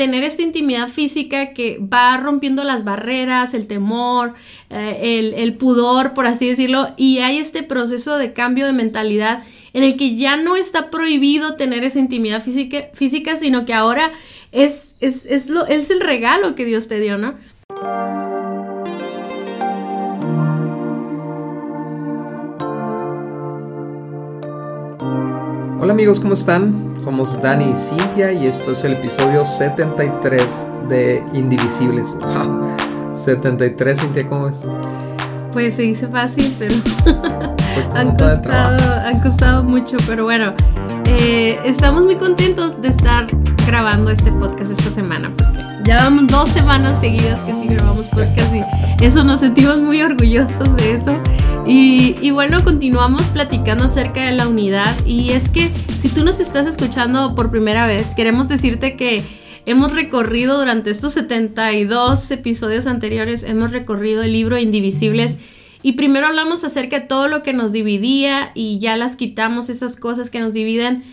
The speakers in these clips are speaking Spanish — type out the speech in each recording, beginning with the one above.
tener esta intimidad física que va rompiendo las barreras, el temor, eh, el, pudor, por así decirlo, y hay este proceso de cambio de mentalidad en el que ya no está prohibido tener esa intimidad física, física sino que ahora es, es, es, lo, es el regalo que Dios te dio, ¿no? Hola amigos, ¿cómo están? Somos Dani y Cintia y esto es el episodio 73 de Indivisibles. 73, Cintia, ¿cómo es? Pues se hizo fácil, pero han, costado, han costado mucho, pero bueno, eh, estamos muy contentos de estar grabando este podcast esta semana, porque ya vamos dos semanas seguidas que sí grabamos podcast y eso nos sentimos muy orgullosos de eso. Y, bueno, continuamos platicando acerca de la unidad. Y es que si tú nos estás escuchando por primera vez, queremos decirte que hemos recorrido durante estos 72 episodios anteriores, hemos recorrido el libro Indivisibles. Y primero hablamos acerca de todo lo que nos dividía y ya las quitamos, esas cosas que nos dividen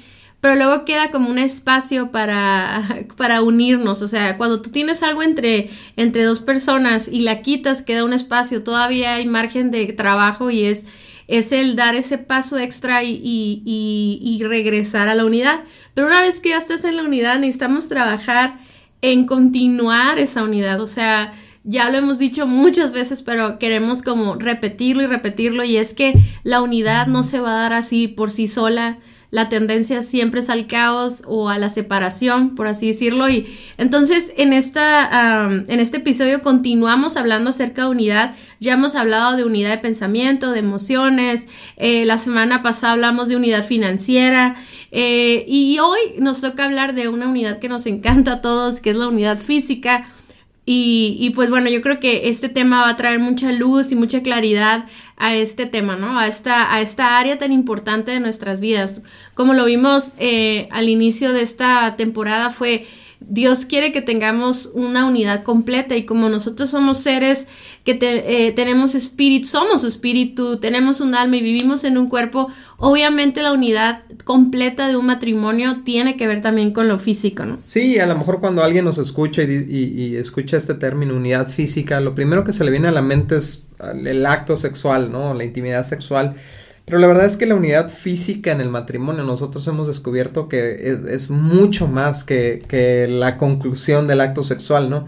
pero luego queda como un espacio para, para unirnos, o sea, cuando tú tienes algo entre, entre dos personas y la quitas, queda un espacio, todavía hay margen de trabajo y es, es el dar ese paso extra y, y, y, regresar a la unidad. Pero una vez que ya estás en la unidad, necesitamos trabajar en continuar esa unidad, o sea, ya lo hemos dicho muchas veces, pero queremos como repetirlo y repetirlo y es que la unidad no se va a dar así por sí sola, la tendencia siempre es al caos o a la separación, por así decirlo. Y entonces en, esta, en este episodio continuamos hablando acerca de unidad. Ya hemos hablado de unidad de pensamiento, de emociones. Eh, la semana pasada hablamos de unidad financiera. Eh, y hoy nos toca hablar de una unidad que nos encanta a todos, que es la unidad física. Y, pues bueno, yo creo que este tema va a traer mucha luz y mucha claridad a este tema, ¿no? A esta, a esta área tan importante de nuestras vidas. Como lo vimos eh, al inicio de esta temporada fue Dios quiere que tengamos una unidad completa y como nosotros somos seres que eh, tenemos espíritu, somos espíritu, tenemos un alma y vivimos en un cuerpo, obviamente la unidad completa de un matrimonio tiene que ver también con lo físico, ¿no? Sí, a lo mejor cuando alguien nos escucha y, escucha este término unidad física, lo primero que se le viene a la mente es el acto sexual, ¿no? La intimidad sexual. Pero la verdad es que la unidad física en el matrimonio, nosotros hemos descubierto que es, mucho más que, que, la conclusión del acto sexual, ¿no?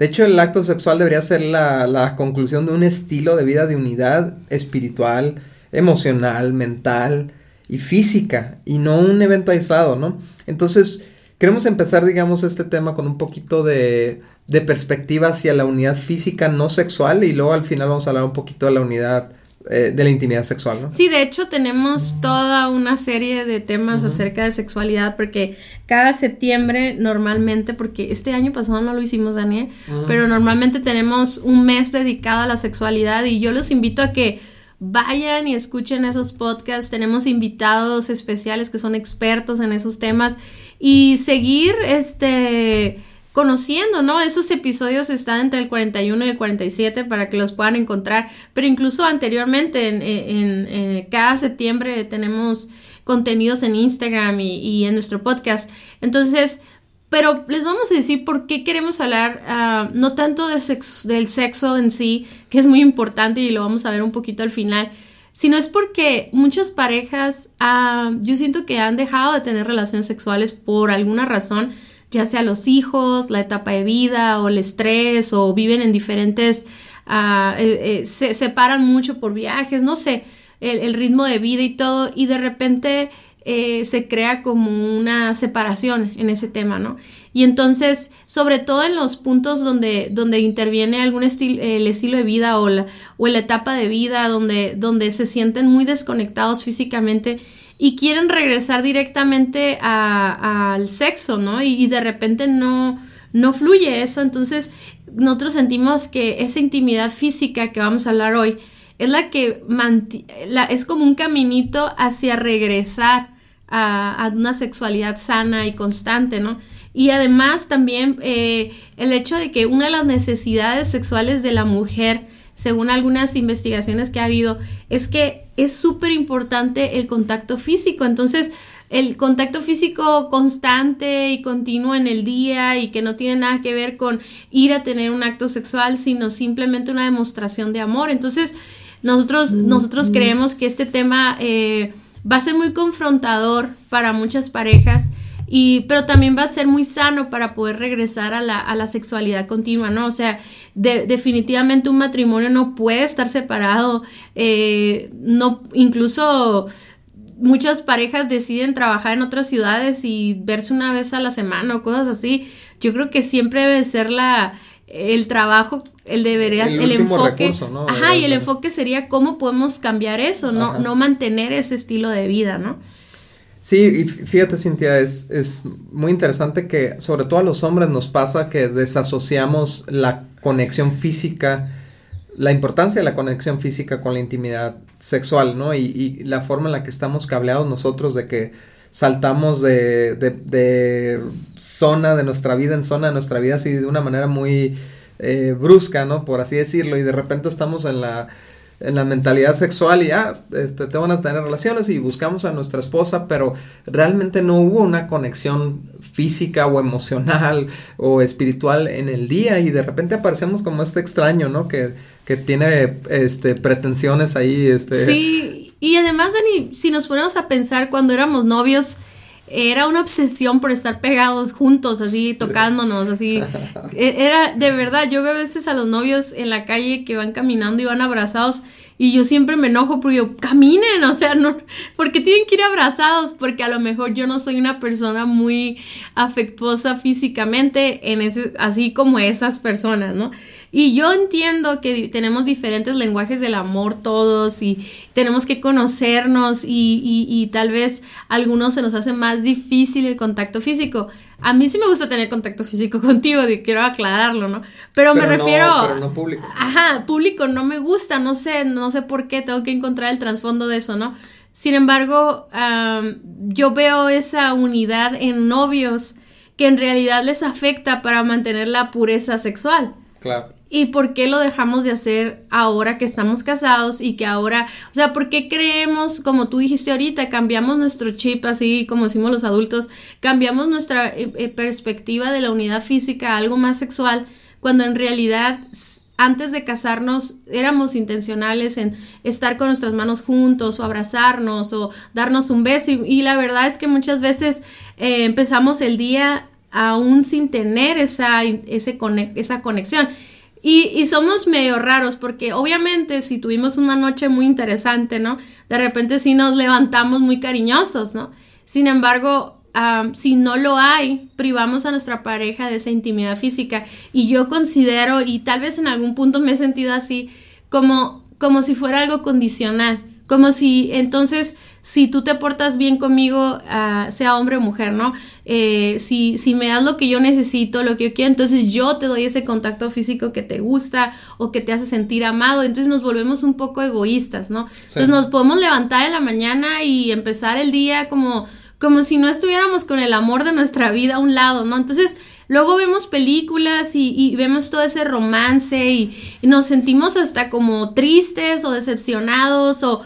De hecho, el acto sexual debería ser la, la conclusión de un estilo de vida de unidad espiritual, emocional, mental y física, y no un evento aislado, ¿no? Entonces, queremos empezar, digamos, este tema con un poquito de, de perspectiva hacia la unidad física no sexual y luego al final vamos a hablar un poquito de la unidad eh, de la intimidad sexual, ¿no? Sí, de hecho tenemos toda una serie de temas acerca de sexualidad porque cada septiembre normalmente, porque este año pasado no lo hicimos, Daniel, pero normalmente tenemos un mes dedicado a la sexualidad y yo los invito a que vayan y escuchen esos podcasts, tenemos invitados especiales que son expertos en esos temas. Y seguir este conociendo, ¿no? Esos episodios están entre el 41 y el 47 para que los puedan encontrar, pero incluso anteriormente, en, en, cada septiembre tenemos contenidos en Instagram y, en nuestro podcast. Entonces, pero les vamos a decir por qué queremos hablar ah, no tanto sexo, del sexo en sí, que es muy importante y lo vamos a ver un poquito al final, sino es porque muchas parejas, ah, yo siento que han dejado de tener relaciones sexuales por alguna razón, ya sea los hijos, la etapa de vida o el estrés o viven en diferentes, uh, se separan mucho por viajes, no sé, el, ritmo de vida y todo y de repente eh, se crea como una separación en ese tema, ¿no? Y entonces, sobre todo en los puntos donde, donde interviene algún estilo, el estilo de vida o la, o la etapa de vida, donde, donde se sienten muy desconectados físicamente, y quieren regresar directamente al sexo, ¿no? Y, de repente no, no fluye eso, entonces nosotros sentimos que esa intimidad física que vamos a hablar hoy es la que la, es como un caminito hacia regresar a, una sexualidad sana y constante, ¿no? Y además también eh, el hecho de que una de las necesidades sexuales de la mujer según algunas investigaciones que ha habido, es que es súper importante el contacto físico. Entonces, el contacto físico constante y continuo en el día y que no tiene nada que ver con ir a tener un acto sexual, sino simplemente una demostración de amor. Entonces, nosotros, nosotros creemos que este tema eh, va a ser muy confrontador para muchas parejas. Y, pero también va a ser muy sano para poder regresar a la, a la sexualidad continua, ¿no? O sea, definitivamente un matrimonio no puede estar separado, eh, no, incluso muchas parejas deciden trabajar en otras ciudades y verse una vez a la semana o cosas así. Yo creo que siempre debe ser la el trabajo, el debería el, el enfoque. Ajá, y el enfoque sería cómo podemos cambiar eso, no, no mantener ese estilo de vida, ¿no? Sí, y fíjate Cintia, es, es muy interesante que sobre todo a los hombres nos pasa que desasociamos la conexión física, la importancia de la conexión física con la intimidad sexual, ¿no? Y, y la forma en la que estamos cableados nosotros de que saltamos de, de, de, zona de nuestra vida en zona de nuestra vida así de una manera muy eh, brusca, ¿no? Por así decirlo, y de repente estamos en la en la mentalidad sexual y ya, este, te van a tener relaciones y buscamos a nuestra esposa, pero realmente no hubo una conexión física o emocional o espiritual en el día y de repente aparecemos como este extraño, ¿no? Que, que tiene este, pretensiones ahí. Este. Sí, y además, Dani, si nos ponemos a pensar cuando éramos novios, era una obsesión por estar pegados juntos, así tocándonos, así. E, era de verdad, yo veo a veces a los novios en la calle que van caminando y van abrazados y yo siempre me enojo porque yo, caminen, o sea, no, porque tienen que ir abrazados, porque a lo mejor yo no soy una persona muy afectuosa físicamente en ese, así como esas personas, ¿no? Y yo entiendo que tenemos diferentes lenguajes del amor todos y tenemos que conocernos y, y, tal vez a algunos se nos hace más difícil el contacto físico. A mí sí me gusta tener contacto físico contigo, quiero aclararlo, ¿no? Pero, me refiero... Pero no público. Ajá, público no me gusta, no sé, no sé por qué, tengo que encontrar el trasfondo de eso, ¿no? Sin embargo, yo veo esa unidad en novios que en realidad les afecta para mantener la pureza sexual. Claro. ¿Y por qué lo dejamos de hacer ahora que estamos casados y que ahora, o sea, por qué creemos, como tú dijiste ahorita, cambiamos nuestro chip, así como decimos los adultos, cambiamos nuestra eh, eh, perspectiva de la unidad física a algo más sexual, cuando en realidad antes de casarnos éramos intencionales en estar con nuestras manos juntos o abrazarnos o darnos un beso y, la verdad es que muchas veces eh, empezamos el día aún sin tener esa, esa conexión. Y, somos medio raros porque obviamente si tuvimos una noche muy interesante, ¿no? De repente sí nos levantamos muy cariñosos, ¿no? Sin embargo, si no lo hay, privamos a nuestra pareja de esa intimidad física. Y yo considero, y tal vez en algún punto me he sentido así, como, como si fuera algo condicional. Como si entonces si tú te portas bien conmigo, ah, sea hombre o mujer, ¿no? Eh, si, si me das lo que yo necesito, lo que yo quiero, entonces yo te doy ese contacto físico que te gusta o que te hace sentir amado, entonces nos volvemos un poco egoístas, ¿no? Entonces nos podemos levantar en la mañana y empezar el día como, como si no estuviéramos con el amor de nuestra vida a un lado, ¿no? Entonces luego vemos películas y, vemos todo ese romance y, nos sentimos hasta como tristes o decepcionados o,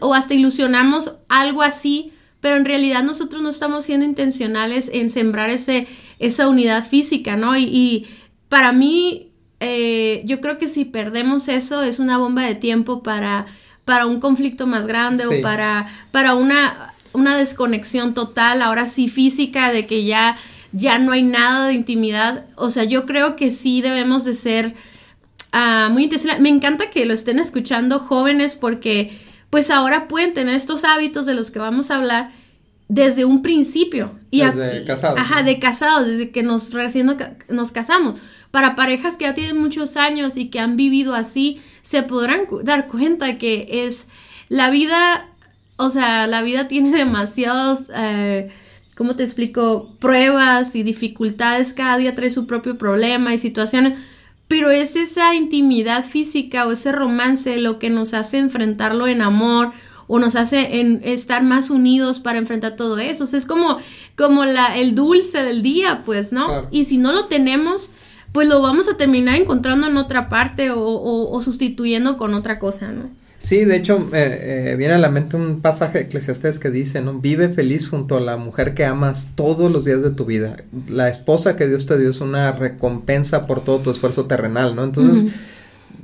o hasta ilusionamos algo así, pero en realidad nosotros no estamos siendo intencionales en sembrar ese, esa unidad física, ¿no? Y, para mí, eh, yo creo que si perdemos eso es una bomba de tiempo para, para un conflicto más grande o para, para una, una desconexión total, ahora sí física, de que ya, ya no hay nada de intimidad. O sea, yo creo que sí debemos de ser uh, muy intencionales. Me encanta que lo estén escuchando jóvenes porque pues ahora pueden tener estos hábitos de los que vamos a hablar desde un principio. Y desde casados. Ajá, de casados, desde que nos recién nos casamos. Para parejas que ya tienen muchos años y que han vivido así, se podrán dar cuenta que es la vida, o sea, la vida tiene demasiados, eh, ¿cómo te explico? Pruebas y dificultades, cada día trae su propio problema y situaciones pero es esa intimidad física o ese romance lo que nos hace enfrentarlo en amor o nos hace en estar más unidos para enfrentar todo eso. O sea, es como, como la, el dulce del día, pues, ¿no? Y si no lo tenemos, pues lo vamos a terminar encontrando en otra parte o, o, sustituyendo con otra cosa, ¿no? Sí, de hecho, eh, viene a la mente un pasaje de Eclesiastes que dice, ¿no? Vive feliz junto a la mujer que amas todos los días de tu vida. La esposa que Dios te dio es una recompensa por todo tu esfuerzo terrenal, ¿no? Entonces,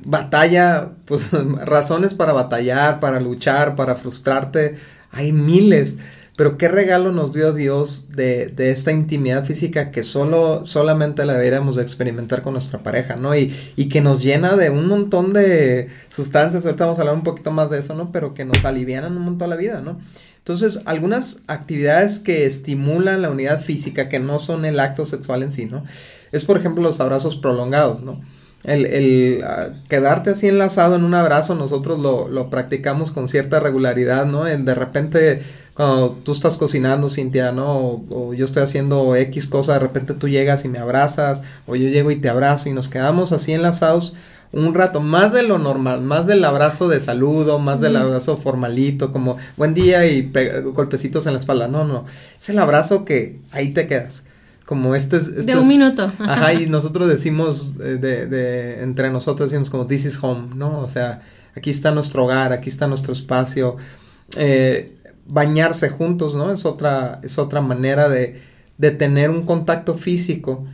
batalla, pues razones para batallar, para luchar, para frustrarte, hay miles. Pero qué regalo nos dio Dios de, de, esta intimidad física que solo, solamente la deberíamos de experimentar con nuestra pareja, ¿no? Y, y que nos llena de un montón de sustancias, ahorita vamos a hablar un poquito más de eso, ¿no? Pero que nos alivianan un montón la vida, ¿no? Entonces, algunas actividades que estimulan la unidad física, que no son el acto sexual en sí, ¿no? Es, por ejemplo, los abrazos prolongados, ¿no? El, el ah, quedarte así enlazado en un abrazo, nosotros lo, lo practicamos con cierta regularidad, ¿no? El de repente cuando tú estás cocinando, Cintia, ¿no? O, yo estoy haciendo X cosa, de repente tú llegas y me abrazas, o yo llego y te abrazo y nos quedamos así enlazados un rato, más de lo normal, más del abrazo de saludo, más del abrazo formalito, como buen día y golpecitos en la espalda, no, no, es el abrazo que ahí te quedas. Como este es... Este de un minuto. Ajá, y nosotros decimos, de, de, entre nosotros decimos como, this is home, ¿no? O sea, aquí está nuestro hogar, aquí está nuestro espacio. Eh, bañarse juntos, ¿no? Es otra, es otra manera de, de tener un contacto físico.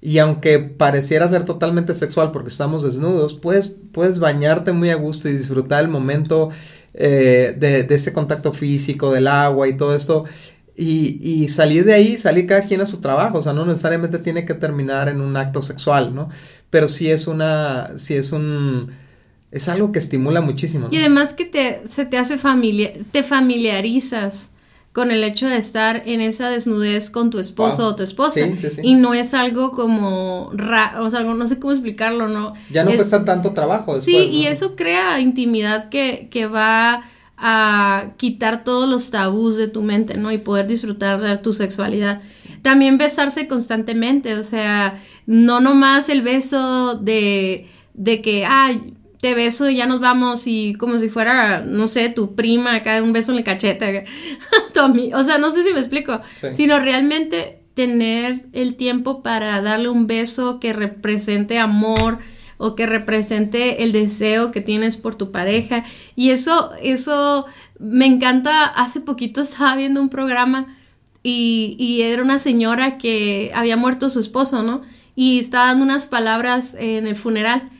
Y aunque pareciera ser totalmente sexual porque estamos desnudos, puedes, puedes bañarte muy a gusto y disfrutar el momento eh, de, de, ese contacto físico, del agua y todo esto. Y, y, salir de ahí, salir cada quien a su trabajo, o sea, no necesariamente tiene que terminar en un acto sexual, ¿no? Pero sí es una, sí es un, es algo que estimula muchísimo. Y además que te, se te hace familia, te familiarizas con el hecho de estar en esa desnudez con tu esposo o tu esposa. Y no es algo como, o sea, no sé cómo explicarlo, ¿no? Ya no cuesta tanto trabajo. Después, sí, y eso crea intimidad que, que va a quitar todos los tabús de tu mente, ¿no? Y poder disfrutar de tu sexualidad. También besarse constantemente, o sea, no nomás el beso de, de que, ay, te beso y ya nos vamos y como si fuera, no sé, tu prima, acá un beso en el cachete, o sea, no sé si me explico, sino realmente tener el tiempo para darle un beso que represente amor o que represente el deseo que tienes por tu pareja. Y eso, eso me encanta, hace poquito estaba viendo un programa y, y era una señora que había muerto su esposo, ¿no? Y estaba dando unas palabras en el funeral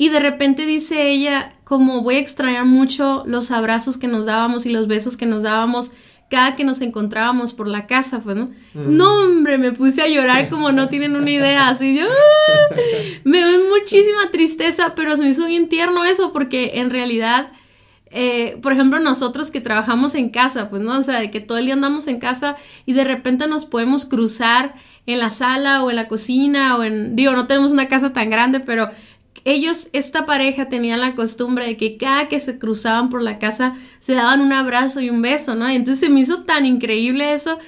y de repente dice ella, como voy a extrañar mucho los abrazos que nos dábamos y los besos que nos dábamos cada que nos encontrábamos por la casa, pues, ¿no? Mm. No, hombre, me puse a llorar como no tienen una idea, así yo, ¡ah! me dio muchísima tristeza, pero se me hizo bien tierno eso, porque en realidad, eh, por ejemplo, nosotros que trabajamos en casa, pues, ¿no? O sea, que todo el día andamos en casa y de repente nos podemos cruzar en la sala o en la cocina o en, digo, no tenemos una casa tan grande, pero ellos, esta pareja tenía la costumbre de que cada que se cruzaban por la casa se daban un abrazo y un beso, ¿no? Y entonces se me hizo tan increíble eso.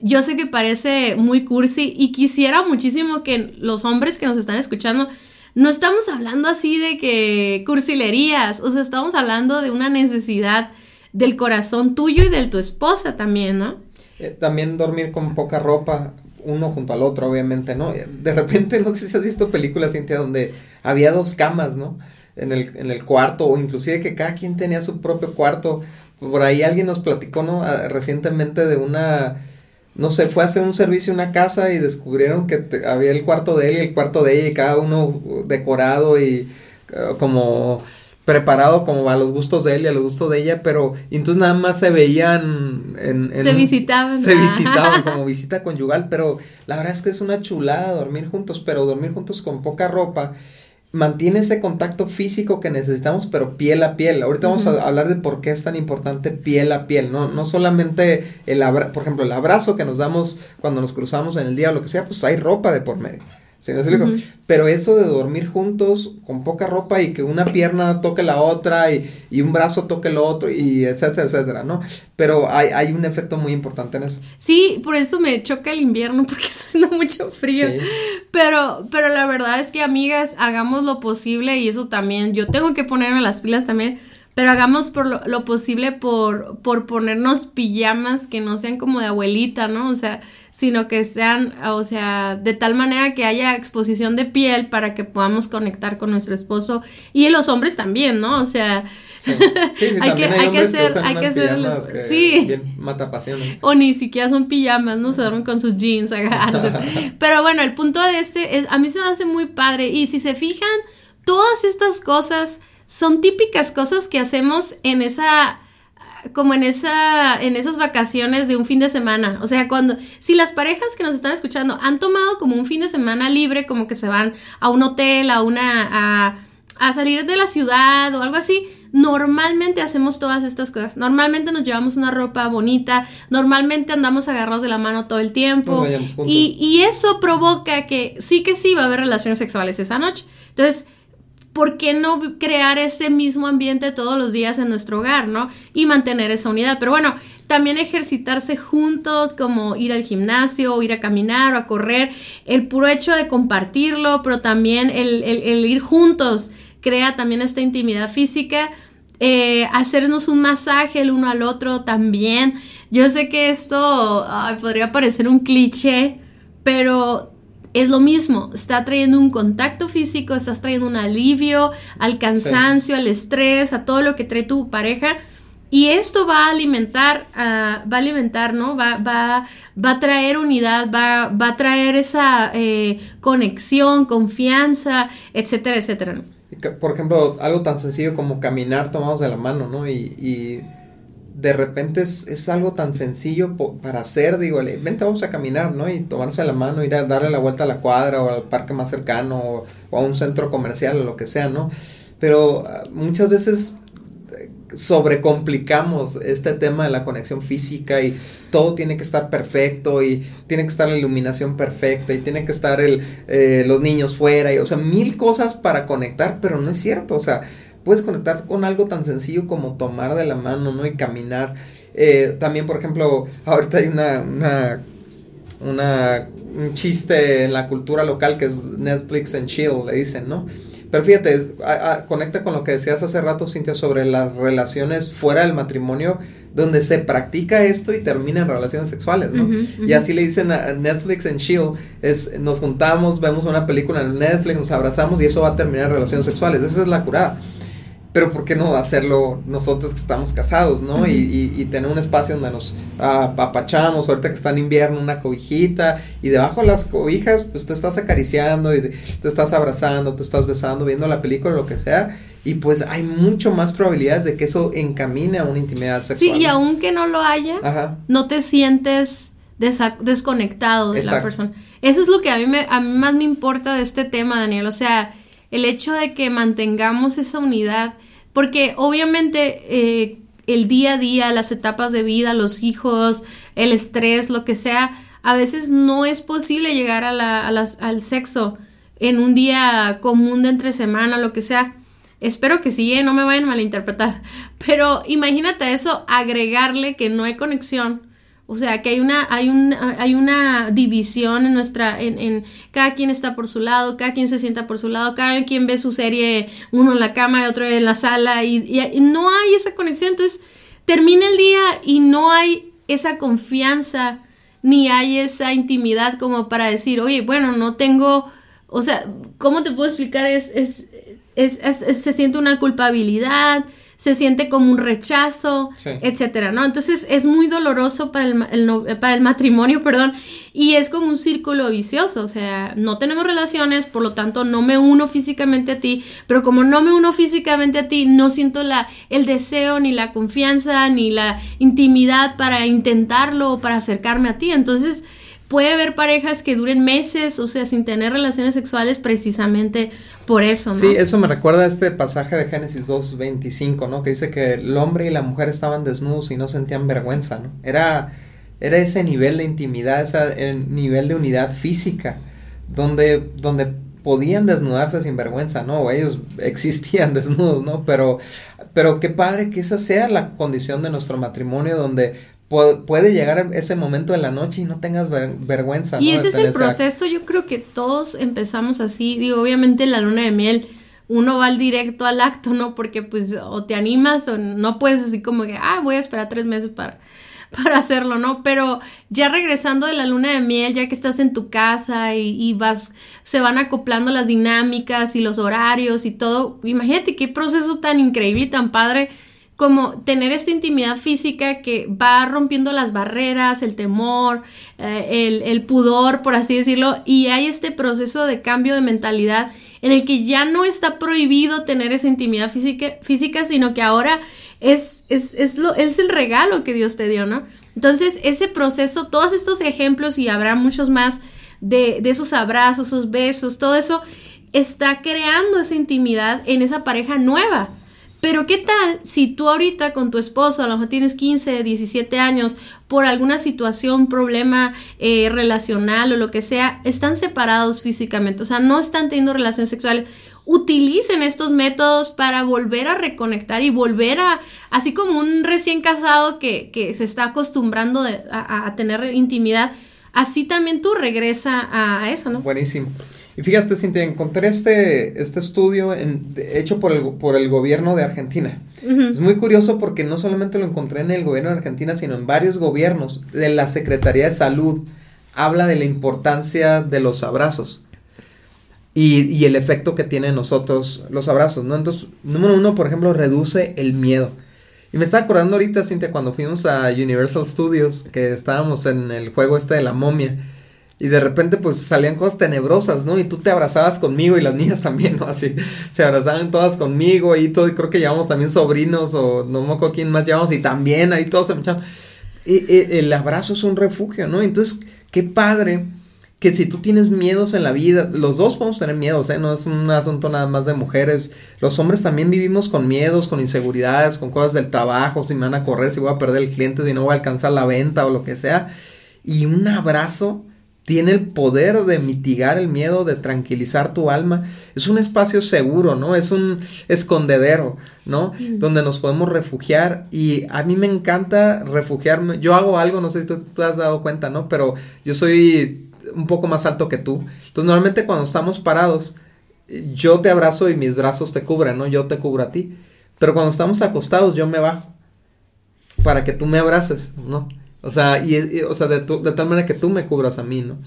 Yo sé que parece muy cursi y quisiera muchísimo que los hombres que nos están escuchando no estamos hablando así de que cursilerías, o sea, estamos hablando de una necesidad del corazón tuyo y del tu esposa también, ¿no? Eh, también dormir con poca ropa uno junto al otro, obviamente, ¿no? De repente, no sé si has visto películas, Cintia, donde había dos camas, ¿no? En el, en el cuarto, o inclusive que cada quien tenía su propio cuarto. Por ahí alguien nos platicó, ¿no? Ah, recientemente de una, no sé, fue a hacer un servicio en una casa y descubrieron que había el cuarto de él y el cuarto de ella y cada uno decorado y ah, como preparado como a los gustos de él y a los gustos de ella, pero entonces nada más se veían en... se visitaban. Se visitaban como visita conyugal, pero la verdad es que es una chulada dormir juntos, pero dormir juntos con poca ropa mantiene ese contacto físico que necesitamos, pero piel a piel. Ahorita vamos a hablar de por qué es tan importante piel a piel, no, no solamente el abrazo, por ejemplo, el abrazo que nos damos cuando nos cruzamos en el día o lo que sea, pues hay ropa de por medio. Pero eso de dormir juntos con poca ropa y que una pierna toque la otra y, y un brazo toque el otro y etcétera, etcétera, ¿no? Pero hay, hay, un efecto muy importante en eso. Sí, por eso me choca el invierno porque está haciendo mucho frío. Pero, pero la verdad es que amigas, hagamos lo posible y eso también, yo tengo que ponerme las pilas también pero hagamos por lo, posible por, por ponernos pijamas que no sean como de abuelita, ¿no? O sea, sino que sean, o sea, de tal manera que haya exposición de piel para que podamos conectar con nuestro esposo y los hombres también, ¿no? O sea, hay, que, hay, que, hacer, hay que hacer, sí. Bien mata pasión. O ni siquiera son pijamas, ¿no? Se duermen con sus jeans. Pero bueno, el punto de este es, a mí se me hace muy padre y si se fijan, todas estas cosas son típicas cosas que hacemos en esa como en esa en esas vacaciones de un fin de semana, o sea, cuando si las parejas que nos están escuchando han tomado como un fin de semana libre, como que se van a un hotel, a una a, a salir de la ciudad o algo así, normalmente hacemos todas estas cosas. Normalmente nos llevamos una ropa bonita, normalmente andamos agarrados de la mano todo el tiempo. Y, y, eso provoca que sí que sí va a haber relaciones sexuales esa noche. Entonces, ¿por qué no crear ese mismo ambiente todos los días en nuestro hogar, ¿no? Y mantener esa unidad. Pero bueno, también ejercitarse juntos, como ir al gimnasio, o ir a caminar o a correr, el puro hecho de compartirlo, pero también el, ir juntos crea también esta intimidad física. Eh, hacernos un masaje el uno al otro también. Yo sé que esto podría parecer un cliché, pero es lo mismo, está trayendo un contacto físico, estás trayendo un alivio al cansancio, al estrés, a todo lo que trae tu pareja. Y esto va a alimentar, va a alimentar, ¿no? Va, va, va a traer unidad, va, va a traer esa eh, conexión, confianza, etcétera, etcétera. Por ejemplo, algo tan sencillo como caminar tomados de la mano, ¿no? y de repente es, algo tan sencillo para hacer, digo, vente, vamos a caminar, ¿no? Y tomarse la mano, ir a darle la vuelta a la cuadra o al parque más cercano o, a un centro comercial o lo que sea, ¿no? Pero ah, muchas veces eh, sobrecomplicamos este tema de la conexión física y todo tiene que estar perfecto y tiene que estar la iluminación perfecta y tiene que estar el, eh, los niños fuera y o sea mil cosas para conectar pero no es cierto o sea puedes conectar con algo tan sencillo como tomar de la mano, ¿no? Y caminar. Eh, también, por ejemplo, ahorita hay una, una, una, un chiste en la cultura local que es Netflix and chill, le dicen, ¿no? Pero fíjate, conecta con lo que decías hace rato, Cintia, sobre las relaciones fuera del matrimonio, donde se practica esto y termina en relaciones sexuales, ¿no? Y así le dicen a Netflix and chill, es nos juntamos, vemos una película en Netflix, nos abrazamos y eso va a terminar en relaciones sexuales. Esa es la curada pero ¿por qué no hacerlo nosotros que estamos casados, ¿no? y, y, tener un espacio donde nos apapachamos, ahorita que está en invierno, una cobijita, y debajo de las cobijas, pues te estás acariciando, y te estás abrazando, te estás besando, viendo la película, lo que sea, y pues hay mucho más probabilidades de que eso encamine a una intimidad sexual. Sí, y aunque no lo haya, no te sientes desconectado de la persona. Eso es lo que a mí, me, a mí más me importa de este tema, Daniel, o sea el hecho de que mantengamos esa unidad, porque obviamente eh, el día a día, las etapas de vida, los hijos, el estrés, lo que sea, a veces no es posible llegar a la, al sexo en un día común de entre semana, lo que sea. Espero que sí, ¿eh? no me vayan a malinterpretar. Pero imagínate eso, agregarle que no hay conexión o sea, que hay una, hay hay una división en nuestra, en, en, cada quien está por su lado, cada quien se sienta por su lado, cada quien ve su serie, uno en la cama y otro en la sala, y, no hay esa conexión. Entonces, termina el día y no hay esa confianza, ni hay esa intimidad como para decir, oye, bueno, no tengo, o sea, ¿cómo te puedo explicar? es, es, es, es se siente una culpabilidad, se siente como un rechazo, etcétera, ¿no? Entonces es muy doloroso para el, para el matrimonio, perdón, y es como un círculo vicioso, o sea, no tenemos relaciones, por lo tanto no me uno físicamente a ti, pero como no me uno físicamente a ti, no siento la, el deseo, ni la confianza, ni la intimidad para intentarlo o para acercarme a ti, entonces puede haber parejas que duren meses, o sea, sin tener relaciones sexuales precisamente por eso, ¿no? Sí, eso me recuerda a este pasaje de Génesis 2.25, ¿no? Que dice que el hombre y la mujer estaban desnudos y no sentían vergüenza, ¿no? Era, era ese nivel de intimidad, ese nivel de unidad física, donde, donde podían desnudarse sin vergüenza, ¿no? Ellos existían desnudos, ¿no? Pero, pero qué padre que esa sea la condición de nuestro matrimonio, donde puede llegar ese momento de la noche y no tengas vergüenza. Y ese es el proceso, yo creo que todos empezamos así, digo, obviamente la luna de miel uno va al directo al acto, ¿no? Porque pues o te animas o no puedes así como que, ah, voy a esperar tres meses para, para hacerlo, ¿no? Pero ya regresando de la luna de miel, ya que estás en tu casa y, vas, se van acoplando las dinámicas y los horarios y todo, imagínate qué proceso tan increíble y tan padre como tener esta intimidad física que va rompiendo las barreras, el temor, eh, el, pudor, por así decirlo, y hay este proceso de cambio de mentalidad en el que ya no está prohibido tener esa intimidad física, física sino que ahora es, es, lo, es el regalo que Dios te dio, ¿no? Entonces, ese proceso, todos estos ejemplos, y habrá muchos más de, de esos abrazos, esos besos, todo eso, está creando esa intimidad en esa pareja nueva. Pero ¿qué tal si tú ahorita con tu esposo, a lo mejor tienes 15, 17 años, por alguna situación, problema eh, relacional o lo que sea, están separados físicamente, o sea, no están teniendo relaciones sexuales? utilicen estos métodos para volver a reconectar y volver a, así como un recién casado que, se está acostumbrando a, tener intimidad, así también tú regresa a, eso, ¿no? Buenísimo. Y fíjate, Cintia, encontré este, este estudio hecho por el, por el gobierno de Argentina. Es muy curioso porque no solamente lo encontré en el gobierno de Argentina, sino en varios gobiernos de la Secretaría de Salud. Habla de la importancia de los abrazos y, el efecto que tienen nosotros los abrazos, ¿no? Entonces, número uno, por ejemplo, reduce el miedo. Y me estaba acordando ahorita, Cintia, cuando fuimos a Universal Studios, que estábamos en el juego este de la momia. Y de repente pues salían cosas tenebrosas, ¿no? Y tú te abrazabas conmigo y las niñas también, ¿no? Así, se abrazaban todas conmigo y todo, y creo que llevamos también sobrinos o no me acuerdo quién más llevamos y también ahí todos se echaban. Y, el abrazo es un refugio, ¿no? Entonces, qué padre que si tú tienes miedos en la vida, los dos podemos tener miedos, ¿eh? no es un asunto nada más de mujeres. Los hombres también vivimos con miedos, con inseguridades, con cosas del trabajo, si me van a correr, si voy a perder el cliente, si no voy a alcanzar la venta o lo que sea. Y un abrazo tiene el poder de mitigar el miedo, de tranquilizar tu alma. Es un espacio seguro, ¿no? Es un escondedero, ¿no? Donde nos podemos refugiar y a mí me encanta refugiarme. Yo hago algo, no sé si tú te has dado cuenta, ¿no? Pero yo soy un poco más alto que tú. Entonces normalmente cuando estamos parados, yo te abrazo y mis brazos te cubren, ¿no? Yo te cubro a ti. Pero cuando estamos acostados, yo me bajo para que tú me abraces, ¿no? O sea, y, o sea de, de, tal manera que tú me cubras a mí, ¿no?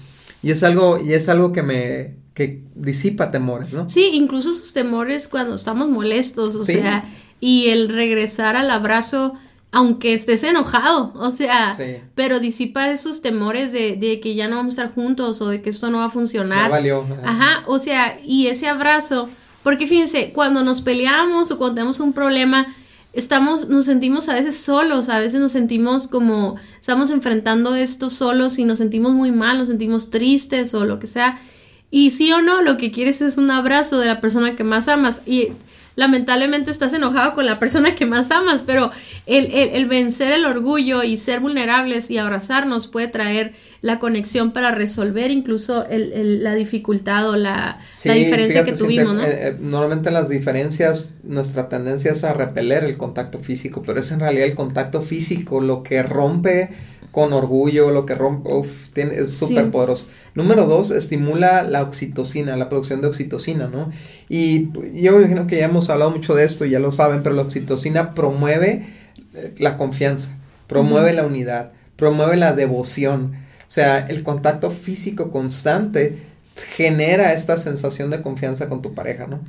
Y es algo, y es algo que me, que disipa temores, ¿no? Sí, incluso sus temores cuando estamos molestos, o sea, y el regresar al abrazo aunque estés enojado, o sea, pero disipa esos temores de, de, que ya no vamos a estar juntos o de que esto no va a funcionar. valió. Ajá, o sea, y ese abrazo, porque fíjense, cuando nos peleamos o cuando tenemos un problema, estamos, nos sentimos a veces solos, a veces nos sentimos como, estamos enfrentando esto solos y nos sentimos muy mal, nos sentimos tristes o lo que sea. Y sí o no, lo que quieres es un abrazo de la persona que más amas. Y lamentablemente estás enojado con la persona que más amas, pero el, vencer el orgullo y ser vulnerables y abrazarnos puede traer la conexión para resolver incluso la dificultad o la, diferencia que tuvimos, ¿no? Eh, eh, normalmente las diferencias, nuestra tendencia es a repeler el contacto físico, pero es en realidad el contacto físico lo que rompe con orgullo, lo que rompe, uf, tiene, es súper poderoso. Número dos, estimula la oxitocina, la producción de oxitocina, ¿no? Y yo me imagino que ya hemos hablado mucho de esto, ya lo saben, pero la oxitocina promueve eh, la confianza, promueve la unidad, promueve la devoción. O sea, el contacto físico constante genera esta sensación de confianza con tu pareja, ¿no?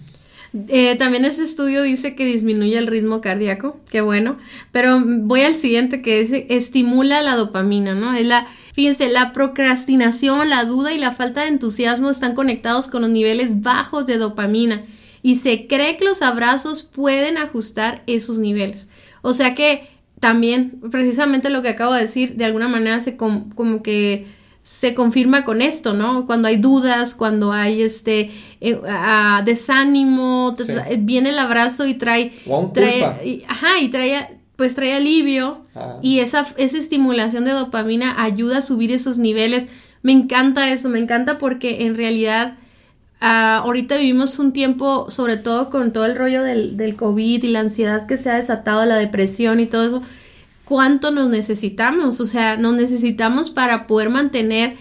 Eh, también este estudio dice que disminuye el ritmo cardíaco, qué bueno, pero voy al siguiente que dice estimula la dopamina, ¿no? Es la, fíjense, la procrastinación, la duda y la falta de entusiasmo están conectados con los niveles bajos de dopamina y se cree que los abrazos pueden ajustar esos niveles. O sea que también, precisamente lo que acabo de decir, de alguna manera se como que se confirma con esto, ¿no? Cuando hay dudas, cuando hay este eh, desánimo, viene el abrazo y trae, trae ajá, y trae pues trae alivio ah. y esa, esa estimulación de dopamina ayuda a subir esos niveles. Me encanta eso, me encanta porque en realidad ah, ahorita vivimos un tiempo, sobre todo con todo el rollo del, del COVID y la ansiedad que se ha desatado, la depresión y todo eso, cuánto nos necesitamos, o sea, nos necesitamos para poder mantener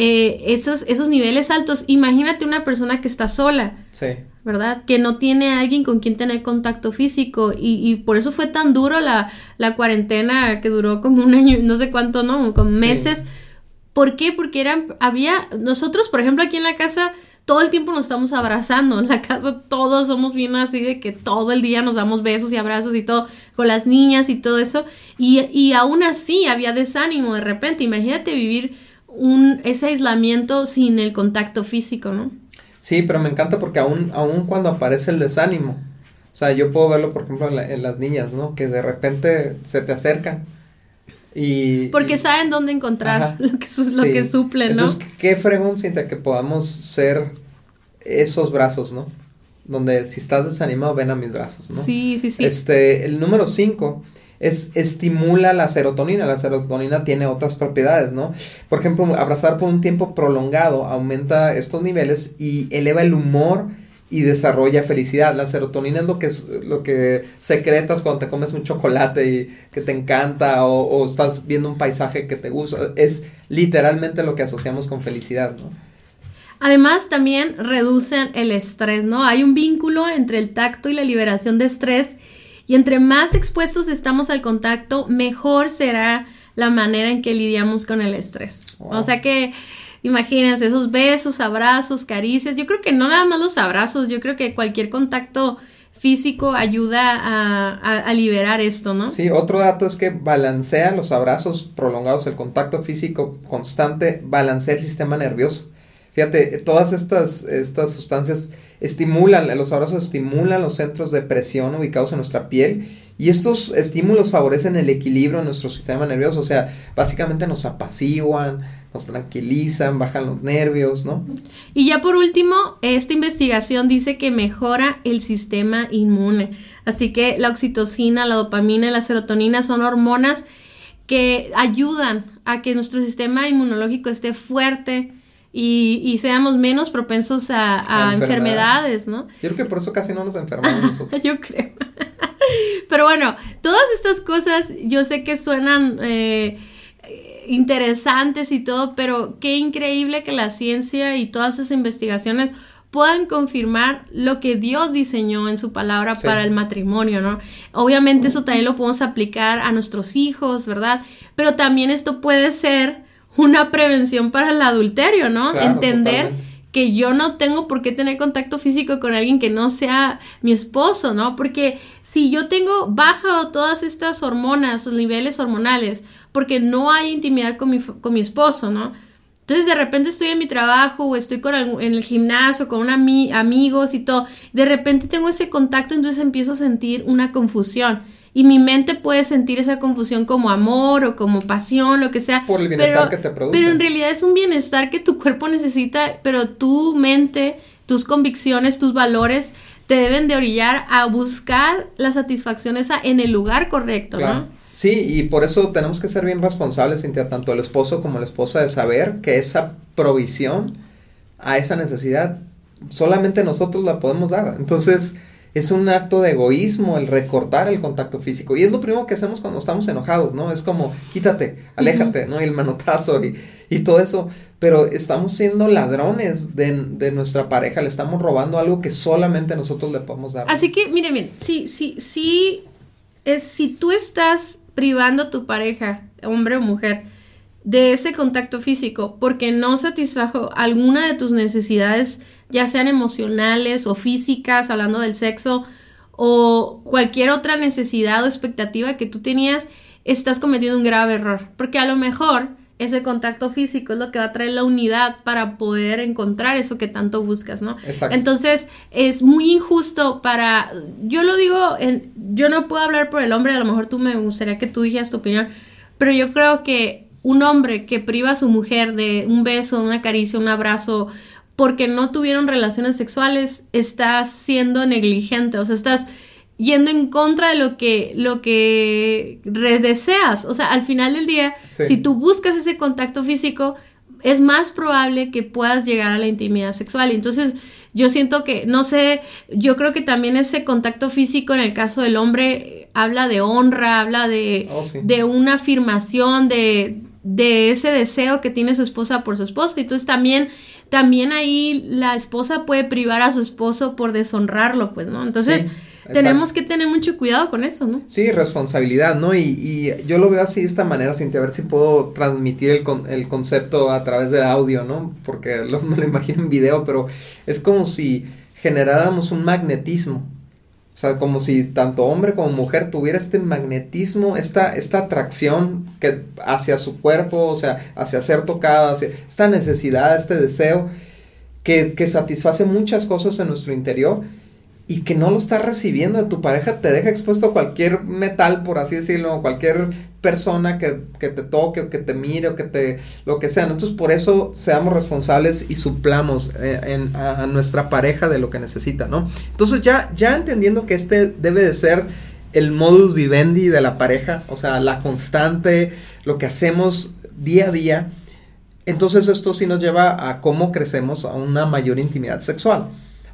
eh, esos, esos niveles altos. Imagínate una persona que está sola. Sí. ¿Verdad? Que no tiene a alguien con quien tener contacto físico. Y, y por eso fue tan duro la, la, cuarentena que duró como un año, no sé cuánto, ¿no? Con meses. ¿Por qué? Porque eran, había, nosotros, por ejemplo, aquí en la casa, todo el tiempo nos estamos abrazando. En la casa todos somos bien así de que todo el día nos damos besos y abrazos y todo, con las niñas y todo eso. Y, y aún así había desánimo de repente. Imagínate vivir un, ese aislamiento sin el contacto físico, ¿no? Sí, pero me encanta porque aún, aún cuando aparece el desánimo, o sea, yo puedo verlo, por ejemplo, en, las niñas, ¿no? Que de repente se te acercan. Y, porque saben dónde encontrar lo, que, lo que suple, ¿no? Entonces, qué fregón, Cintia, que podamos ser esos brazos, ¿no? Donde si estás desanimado, ven a mis brazos, ¿no? Sí, sí, sí. Este, el número 5 es estimula la serotonina. La serotonina tiene otras propiedades, ¿no? Por ejemplo, abrazar por un tiempo prolongado aumenta estos niveles y eleva el humor y desarrolla felicidad. La serotonina es lo que, es, lo que secretas cuando te comes un chocolate y que te encanta o, o estás viendo un paisaje que te gusta. Es literalmente lo que asociamos con felicidad, ¿no? Además, también reducen el estrés, ¿no? Hay un vínculo entre el tacto y la liberación de estrés y entre más expuestos estamos al contacto, mejor será la manera en que lidiamos con el estrés. O sea que, imagínense, esos besos, abrazos, caricias. Yo creo que no nada más los abrazos, yo creo que cualquier contacto físico ayuda a, a, liberar esto, ¿no? Sí, otro dato es que balancea los abrazos prolongados, el contacto físico constante, balancea el sistema nervioso. Fíjate, todas estas, estas sustancias estimulan, los abrazos estimulan los centros de presión ubicados en nuestra piel y estos estímulos favorecen el equilibrio en nuestro sistema nervioso, o sea, básicamente nos apaciguan, nos tranquilizan, bajan los nervios, ¿no? Y ya por último, esta investigación dice que mejora el sistema inmune, así que la oxitocina, la dopamina y la serotonina son hormonas que ayudan a que nuestro sistema inmunológico esté fuerte, y, y seamos menos propensos a, enfermedades, ¿no? Yo creo que por eso casi no nos enfermamos nosotros. yo creo. Pero bueno, todas estas cosas yo sé que suenan eh, interesantes y todo, pero qué increíble que la ciencia y todas esas investigaciones puedan confirmar lo que Dios diseñó en su palabra para el matrimonio, ¿no? Obviamente eso también lo podemos aplicar a nuestros hijos, ¿verdad? Pero también esto puede ser una prevención para el adulterio, ¿no? Entender que yo no tengo por qué tener contacto físico con alguien que no sea mi esposo, ¿no? Porque si yo tengo bajo todas estas hormonas, los niveles hormonales, porque no hay intimidad con mi, con mi esposo, ¿no? Entonces de repente estoy en mi trabajo o estoy con en el gimnasio con amigos y todo, de repente tengo ese contacto, entonces empiezo a sentir una confusión y mi mente puede sentir esa confusión como amor o como pasión, lo que sea. Por el bienestar que te produce. Pero en realidad es un bienestar que tu cuerpo necesita, pero tu mente, tus convicciones, tus valores te deben de orillar a buscar la satisfacción esa en el lugar correcto, ¿no? Sí, y por eso tenemos que ser bien responsables, Cintia, tanto el esposo como la esposa, de saber que esa provisión a esa necesidad solamente nosotros la podemos dar. Entonces, es un acto de egoísmo el recortar el contacto físico. Y es lo primero que hacemos cuando estamos enojados, ¿no? Es como, quítate, aléjate, ¿no? Y el manotazo y, y, todo eso. Pero estamos siendo ladrones de, nuestra pareja, le estamos robando algo que solamente nosotros le podemos dar. Así que, miren, miren, sí, sí, sí, es si tú estás privando a tu pareja, hombre o mujer, de ese contacto físico porque no satisfajo alguna de tus necesidades ya sean emocionales o físicas, hablando del sexo, o cualquier otra necesidad o expectativa que tú tenías, estás cometiendo un grave error. Porque a lo mejor ese contacto físico es lo que va a traer la unidad para poder encontrar eso que tanto buscas, ¿no? Exacto. Entonces es muy injusto para, yo lo digo, en, yo no puedo hablar por el hombre, a lo mejor tú me gustaría que tú dijeras tu opinión, pero yo creo que un hombre que priva a su mujer de un beso, una caricia, un abrazo, porque no tuvieron relaciones sexuales, estás siendo negligente, o sea, estás yendo en contra de lo que, lo que deseas. O sea, al final del día, si tú buscas ese contacto físico, es más probable que puedas llegar a la intimidad sexual. Entonces, yo siento que, no sé, yo creo que también ese contacto físico en el caso del hombre habla de honra, habla de, oh, de una afirmación, de, de ese deseo que tiene su esposa por su esposo. Entonces también, también ahí la esposa puede privar a su esposo por deshonrarlo, pues, ¿no? Entonces... tenemos que tener mucho cuidado con eso, ¿no? Sí, responsabilidad, ¿no? Y, y yo lo veo así de esta manera, Cintia, a ver si puedo transmitir el, el concepto a través de audio, ¿no? Porque lo, me lo imagino en video, pero es como si generáramos un magnetismo. O sea, como si tanto hombre como mujer tuviera este magnetismo, esta, esta atracción que hacia su cuerpo, o sea, hacia ser tocada, hacia esta necesidad, este deseo que, que satisface muchas cosas en nuestro interior y que no lo estás recibiendo tu pareja, te deja expuesto a cualquier metal, por así decirlo, cualquier persona que, te toque o que te mire o que te lo que sea. Entonces por eso seamos responsables y suplamos eh, en, a, nuestra pareja de lo que necesita, ¿no? Entonces ya, ya entendiendo que este debe de ser el modus vivendi de la pareja, o sea, la constante, lo que hacemos día a día, entonces esto sí nos lleva a cómo crecemos a una mayor intimidad sexual.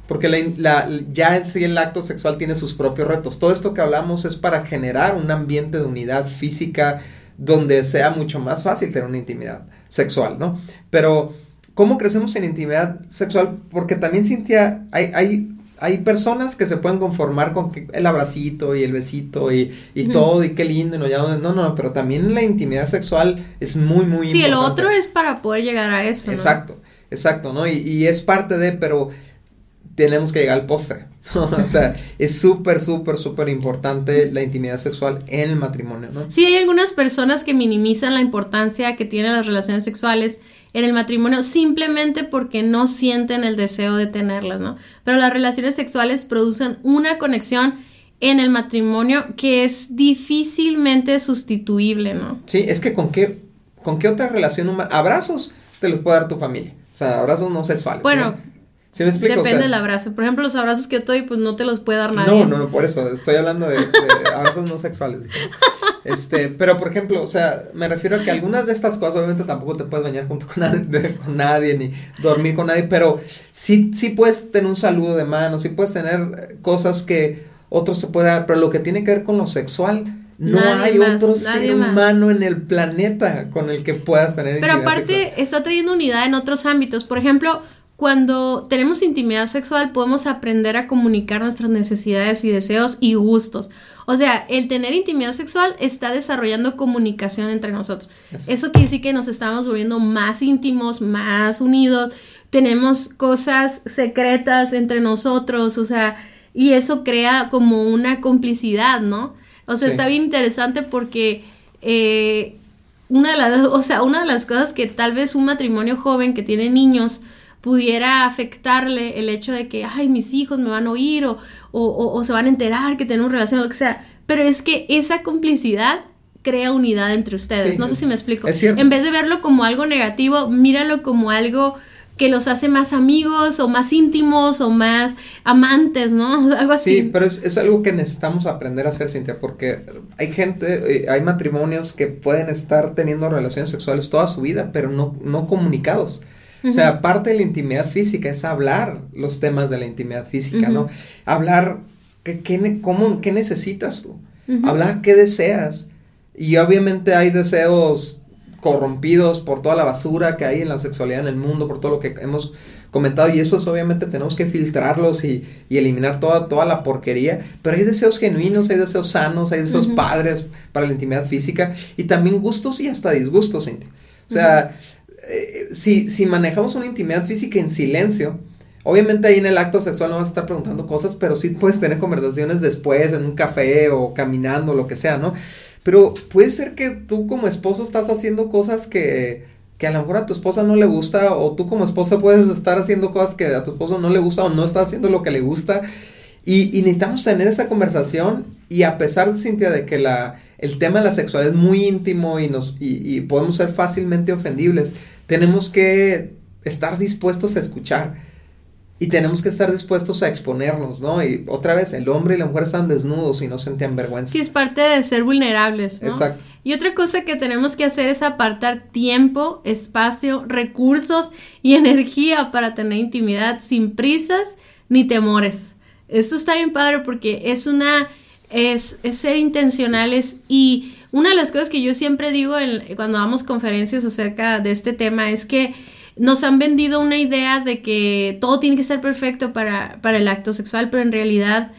Porque la, ya en sí el acto sexual tiene sus propios retos. Todo esto que hablamos es para generar un ambiente de unidad física donde sea mucho más fácil tener una intimidad sexual, ¿no? Pero, ¿cómo crecemos en intimidad sexual? Porque también, Cintia, hay, hay, hay personas que se pueden conformar con el abracito y el besito y, y todo, y qué lindo, y no, ya, no, no, pero también la intimidad sexual es muy, muy sí, importante. Sí, el otro es para poder llegar a eso. Exacto, exacto, ¿no? Y, y es parte de, pero tenemos que llegar al postre. o sea, es súper, súper, súper importante la intimidad sexual en el matrimonio, ¿no? Sí, hay algunas personas que minimizan la importancia que tienen las relaciones sexuales en el matrimonio simplemente porque no sienten el deseo de tenerlas, ¿no? Pero las relaciones sexuales producen una conexión en el matrimonio que es difícilmente sustituible, ¿no? Sí, es que con qué, con qué otra relación humana, abrazos te los puede dar tu familia, o sea, abrazos no sexuales. Bueno, Depende del abrazo. Por ejemplo, los abrazos que yo doy, pues no te los puede dar nadie. No, no, no, por eso. Estoy hablando de, abrazos no sexuales. Este, pero por ejemplo, o sea, me refiero a que algunas de estas cosas, obviamente tampoco te puedes bañar junto con nadie, con nadie ni dormir con nadie, pero sí, sí puedes tener un saludo de mano, sí puedes tener cosas que otros te pueden dar, pero lo que tiene que ver con lo sexual, no hay otro ser humano en el planeta con el que puedas tener Pero aparte está trayendo unidad en otros ámbitos. Por ejemplo, cuando tenemos intimidad sexual podemos aprender a comunicar nuestras necesidades y deseos y gustos. O sea, el tener intimidad sexual está desarrollando comunicación entre nosotros. Eso quiere decir que nos estamos volviendo más íntimos, más unidos, tenemos cosas secretas entre nosotros, o sea, y eso crea como una complicidad, ¿no? O sea, está bien interesante porque eh, una de las, o sea, una de las cosas que tal vez un matrimonio joven que tiene niños, pudiera afectarle el hecho de que, ay, mis hijos me van a oír o, o, se van a enterar que tenemos relación o lo que sea. Pero es que esa complicidad crea unidad entre ustedes. no sé si me explico. En vez de verlo como algo negativo, míralo como algo que los hace más amigos o más íntimos o más amantes, ¿no? Algo así. Sí, pero es, es algo que necesitamos aprender a hacer, Cintia, porque hay gente, eh, hay matrimonios que pueden estar teniendo relaciones sexuales toda su vida, pero no, no comunicados. O sea, parte de la intimidad física es hablar los temas de la intimidad física, ¿no? Hablar qué, qué, cómo, qué necesitas tú, hablar qué deseas. Y obviamente hay deseos corrompidos por toda la basura que hay en la sexualidad en el mundo, por todo lo que hemos comentado y esos obviamente tenemos que filtrarlos y, y, eliminar toda, toda la porquería, pero hay deseos genuinos, hay deseos sanos, hay deseos padres para la intimidad física y también gustos y hasta disgustos, Cintia. O sea, eh, si, si manejamos una intimidad física en silencio, obviamente ahí en el acto sexual no vas a estar preguntando cosas, pero sí puedes tener conversaciones después en un café o caminando, lo que sea, ¿no? Pero puede ser que tú como esposo estás haciendo cosas que, que a lo mejor a tu esposa no le gusta, o tú como esposa puedes estar haciendo cosas que a tu esposo no le gusta o no estás haciendo lo que le gusta. Y, necesitamos tener esa conversación y a pesar, Cintia, de que la, el tema de la sexualidad es muy íntimo y, nos, y podemos ser fácilmente ofendibles, tenemos que estar dispuestos a escuchar y tenemos que estar dispuestos a exponernos, ¿no? Y otra vez, el hombre y la mujer están desnudos y no sentían vergüenza. Sí, es parte de ser vulnerables, ¿no? Exacto. Y otra cosa que tenemos que hacer es apartar tiempo, espacio, recursos y energía para tener intimidad sin prisas ni temores. Esto está bien padre porque es una, es, es ser intencionales y una de las cosas que yo siempre digo cuando damos conferencias acerca de este tema es que nos han vendido una idea de que todo tiene que ser perfecto para, para el acto sexual, pero en realidad,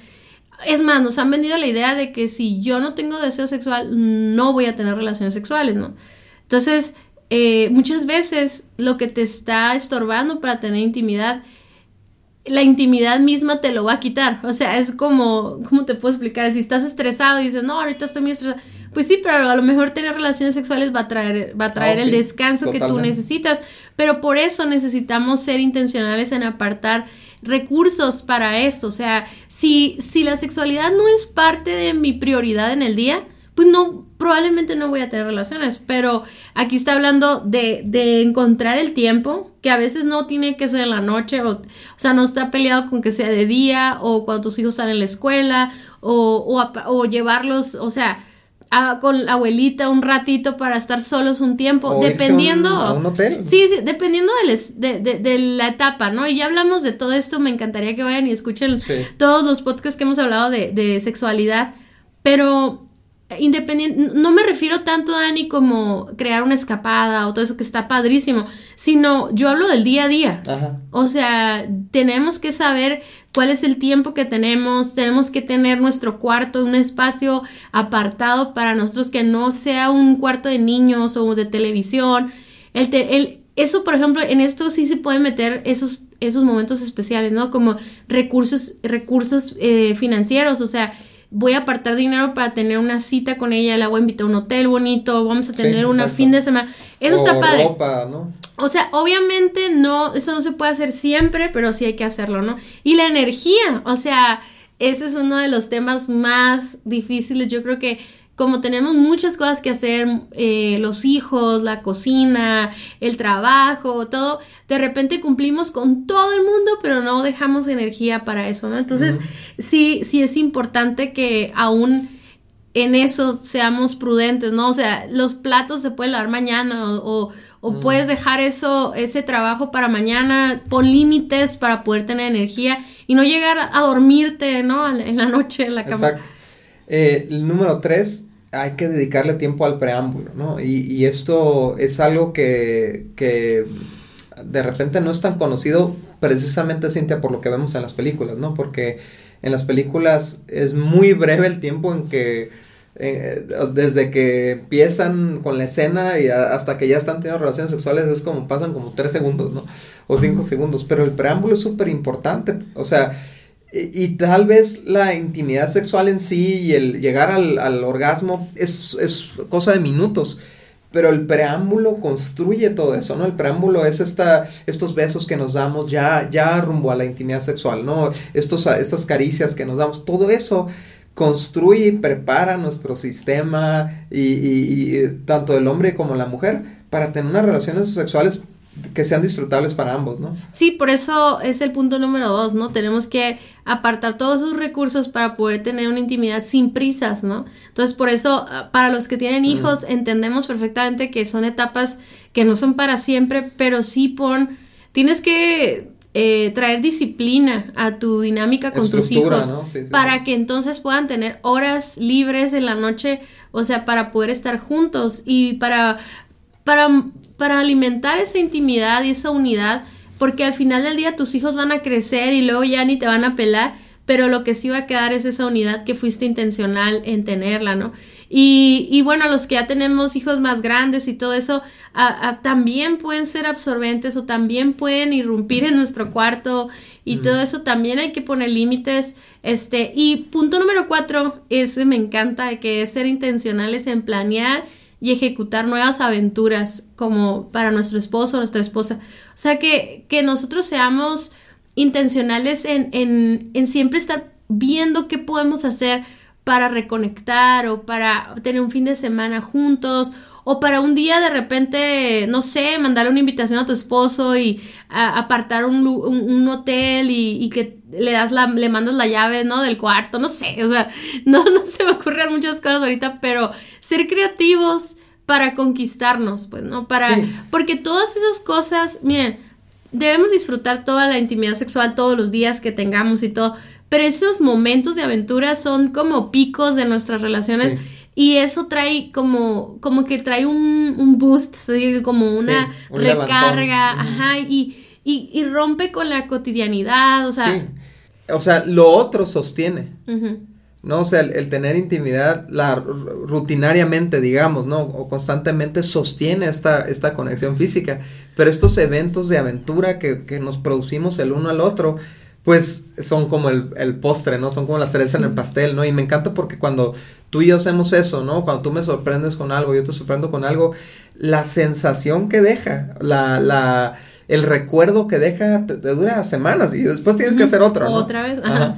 es más, nos han vendido la idea de que si yo no tengo deseo sexual, no voy a tener relaciones sexuales, ¿no? Entonces, eh, muchas veces lo que te está estorbando para tener intimidad, la intimidad misma te lo va a quitar. O sea, es como, ¿cómo te puedo explicar? Si estás estresado y dices, no, ahorita estoy muy estresado. Pues sí, pero a lo mejor tener relaciones sexuales va a traer, va a traer oh, el descanso que tú necesitas. Pero por eso necesitamos ser intencionales en apartar recursos para eso. O sea, si, si la sexualidad no es parte de mi prioridad en el día, pues no, probablemente no voy a tener relaciones, pero aquí está hablando de, de, encontrar el tiempo, que a veces no tiene que ser en la noche, o, o sea, no está peleado con que sea de día, o cuando tus hijos están en la escuela, o, o, o llevarlos, o sea, con la abuelita un ratito para estar solos un tiempo, dependiendo. A un, hotel. Sí, sí, dependiendo de, de, de, la etapa, ¿no? Y ya hablamos de todo esto, me encantaría que vayan y escuchen todos los podcasts que hemos hablado de, sexualidad, pero independiente, no me refiero tanto, Dani, como crear una escapada o todo eso que está padrísimo, sino yo hablo del día a día. O sea, tenemos que saber cuál es el tiempo que tenemos, tenemos que tener nuestro cuarto, un espacio apartado para nosotros que no sea un cuarto de niños o de televisión. El, el eso, por ejemplo, en esto sí se pueden meter esos, esos momentos especiales, ¿no? Como recursos, recursos eh, financieros, o sea, voy a apartar dinero para tener una cita con ella, la voy a invitar a un hotel bonito, vamos a tener una fin de semana. Eso está padre. Ropa, ¿no? O sea, obviamente no, eso no se puede hacer siempre, pero sí hay que hacerlo, ¿no? Y la energía, o sea, ese es uno de los temas más difíciles. Yo creo que como tenemos muchas cosas que hacer, eh, los hijos, la cocina, el trabajo, todo, de repente cumplimos con todo el mundo, pero no dejamos energía para eso, ¿no? Entonces, sí, sí es importante que aún en eso seamos prudentes, ¿no? O sea, los platos se pueden lavar mañana o, o, puedes dejar eso, ese trabajo para mañana, pon límites para poder tener energía y no llegar a dormirte, ¿no? En la noche en la cama. Exacto. Eh, el número tres, hay que dedicarle tiempo al preámbulo, ¿no? Y, y esto es algo que, que de repente no es tan conocido precisamente, Cintia, por lo que vemos en las películas, ¿no? Porque en las películas es muy breve el tiempo en que eh, desde que empiezan con la escena y hasta que ya están teniendo relaciones sexuales es como pasan como tres segundos, ¿no? O cinco segundos, pero el preámbulo es súper importante, o sea, y, tal vez la intimidad sexual en sí y el llegar al, al orgasmo es, es, cosa de minutos, pero el preámbulo construye todo eso, ¿no? El preámbulo es esta, estos besos que nos damos ya, ya rumbo a la intimidad sexual, ¿no? Estos, estas caricias que nos damos, todo eso construye y prepara nuestro sistema y, tanto el hombre como la mujer para tener unas relaciones sexuales que sean disfrutables para ambos, ¿no? Sí, por eso es el punto número dos, ¿no? Tenemos que apartar todos sus recursos para poder tener una intimidad sin prisas, ¿no? Entonces, por eso, ah, para los que tienen hijos, entendemos perfectamente que son etapas que no son para siempre, pero sí pon, tienes que eh, traer disciplina a tu dinámica con tus hijos para que entonces puedan tener horas libres en la noche, o sea, para poder estar juntos y para, para, para alimentar esa intimidad y esa unidad, porque al final del día tus hijos van a crecer y luego ya ni te van a pelar, pero lo que sí va a quedar es esa unidad que fuiste intencional en tenerla, ¿no? Y, y bueno, los que ya tenemos hijos más grandes y todo eso, también pueden ser absorbentes o también pueden irrumpir en nuestro cuarto y todo eso también hay que poner límites. Este, y punto número cuatro, ese me encanta, que es ser intencionales en planear y ejecutar nuevas aventuras como para nuestro esposo o nuestra esposa. O sea, que, que nosotros seamos intencionales en, en, en siempre estar viendo qué podemos hacer para reconectar o para tener un fin de semana juntos o para un día de repente, no sé, mandarle una invitación a tu esposo y apartar un, hotel y, que le das la, le mandas la llave, ¿no? Del cuarto, no sé, o sea, no, no se me ocurren muchas cosas ahorita, pero ser creativos para conquistarnos, pues, ¿no? Para, porque todas esas cosas, miren, debemos disfrutar toda la intimidad sexual todos los días que tengamos y todo, pero esos momentos de aventura son como picos de nuestras relaciones Y eso trae como, como que trae un, boost, como una recarga, ajá, y, y, rompe con la cotidianidad, o sea. O sea, lo otro sostiene. ¿no? O sea, el, tener intimidad la, rutinariamente, digamos, ¿no? O constantemente sostiene esta, esta conexión física. Pero estos eventos de aventura que, que nos producimos el uno al otro, pues son como el, el postre, ¿no? Son como la cereza en el pastel, ¿no? Y me encanta porque cuando tú y yo hacemos eso, ¿no? Cuando tú me sorprendes con algo, yo te sorprendo con algo, la sensación que deja, la, la, el recuerdo que deja, te, dura semanas y después tienes que hacer otro, ¿no? Otra vez, ajá.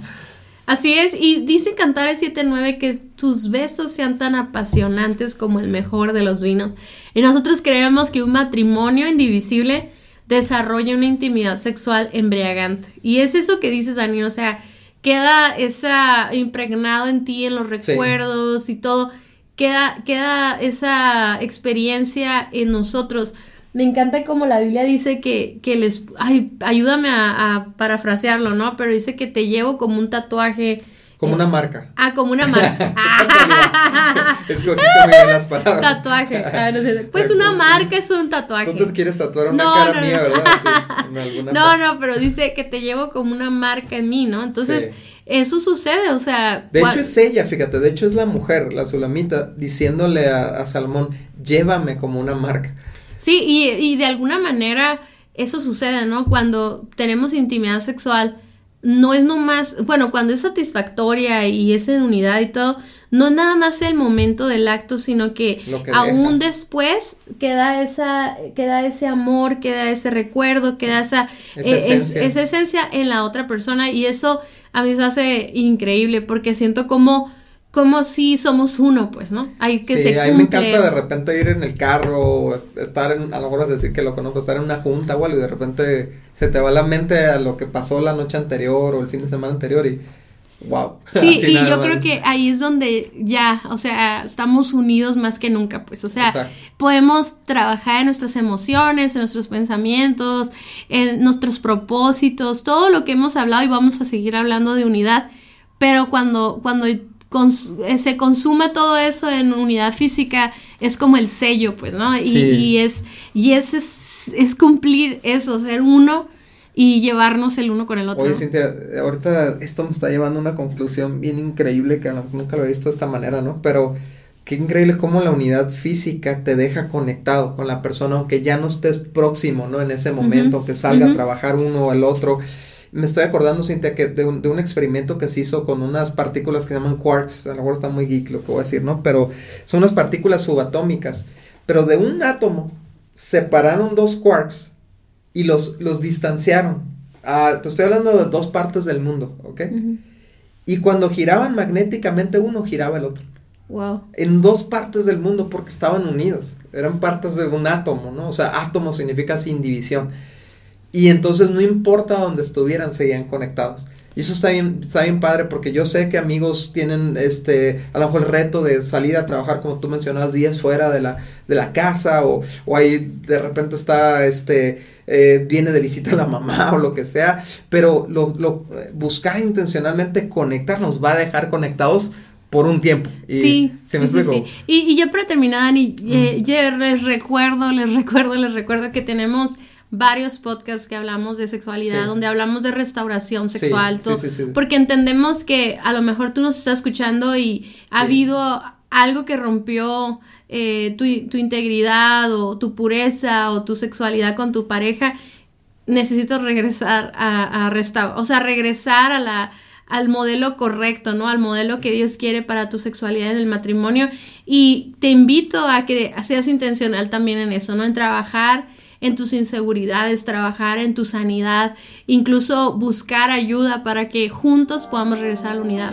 Así es, y dice Cantares 7.9 que tus besos sean tan apasionantes como el mejor de los vinos. Y nosotros creemos que un matrimonio indivisible desarrolla una intimidad sexual embriagante. Y es eso que dices, Dani, o sea, queda esa impregnado en ti, en los recuerdos y todo, queda, queda esa experiencia en nosotros. Me encanta como la Biblia dice que, que les, ay, ayúdame a, a, parafrasearlo, ¿no? Pero dice que te llevo como un tatuaje como una marca. Ah, como una marca. Escogiste muy bien las palabras. Tatuaje. Ah, no sé. Pues una marca es un tatuaje. Tú te quieres tatuar una cara mía, ¿verdad? Sí, no, no, pero dice que te llevo como una marca en mí, ¿no? Entonces, eso sucede, o sea. De hecho, es ella, fíjate, de hecho es la mujer, la Sulamita, diciéndole a, a Salmón, llévame como una marca. Sí, y, y de alguna manera eso sucede, ¿no? Cuando tenemos intimidad sexual no es nomás, bueno, cuando es satisfactoria y es en unidad y todo, no es nada más el momento del acto, sino que, aún después queda esa, queda ese amor, queda ese recuerdo, queda esa, esa, eh, esencia. esa esencia en la otra persona y eso a mí se hace increíble porque siento como como si somos uno, pues, ¿no? Hay que sí, a mí me encanta de repente ir en el carro, estar en, a lo mejor es decir que lo conozco, estar en una junta o algo y de repente se te va la mente a lo que pasó la noche anterior o el fin de semana anterior y wow. Sí, y yo creo que ahí es donde ya, o sea, estamos unidos más que nunca, pues, o sea, podemos trabajar en nuestras emociones, en nuestros pensamientos, en nuestros propósitos, todo lo que hemos hablado y vamos a seguir hablando de unidad, pero cuando, cuando eh, se consume todo eso en unidad física, es como el sello, pues, ¿no? Y, es, y es, es, cumplir eso, ser uno y llevarnos el uno con el otro. Oye, Cintia, ahorita esto me está llevando a una conclusión bien increíble que nunca lo he visto de esta manera, ¿no? Pero qué increíble cómo la unidad física te deja conectado con la persona, aunque ya no estés próximo, ¿no? En ese momento, que salga a trabajar uno o el otro me estoy acordando, Cintia, que de un, de un, experimento que se hizo con unas partículas que se llaman quarks, a lo mejor está muy geek lo que voy a decir, ¿no? Pero son unas partículas subatómicas, pero de un átomo separaron dos quarks y los, los distanciaron. Ah, te estoy hablando de dos partes del mundo, ¿ok? Y cuando giraban magnéticamente uno, giraba el otro. Wow. En dos partes del mundo porque estaban unidos. Eran partes de un átomo, ¿no? O sea, átomo significa sin división. Y entonces no importa dónde estuvieran, seguían conectados. Y eso está bien, está bien padre porque yo sé que amigos tienen este, a lo mejor el reto de salir a trabajar, como tú mencionabas, días fuera de la, de la casa o, o ahí de repente está, este, eh, viene de visita la mamá o lo que sea, pero lo, lo, buscar intencionalmente conectar nos va a dejar conectados por un tiempo. sí, sí, sí, Y, y ya para terminar, Dani, eh, les recuerdo, les recuerdo, les recuerdo que tenemos varios podcasts que hablamos de sexualidad, donde hablamos de restauración sexual, todo, porque entendemos que a lo mejor tú nos estás escuchando y ha habido algo que rompió eh, tu, integridad o tu pureza o tu sexualidad con tu pareja, necesitas regresar a, a restaurar, o sea, regresar a la al modelo correcto, ¿no? Al modelo que Dios quiere para tu sexualidad en el matrimonio. Y te invito a que seas intencional también en eso, ¿no? En trabajar en tus inseguridades, trabajar en tu sanidad, incluso buscar ayuda para que juntos podamos regresar a la unidad.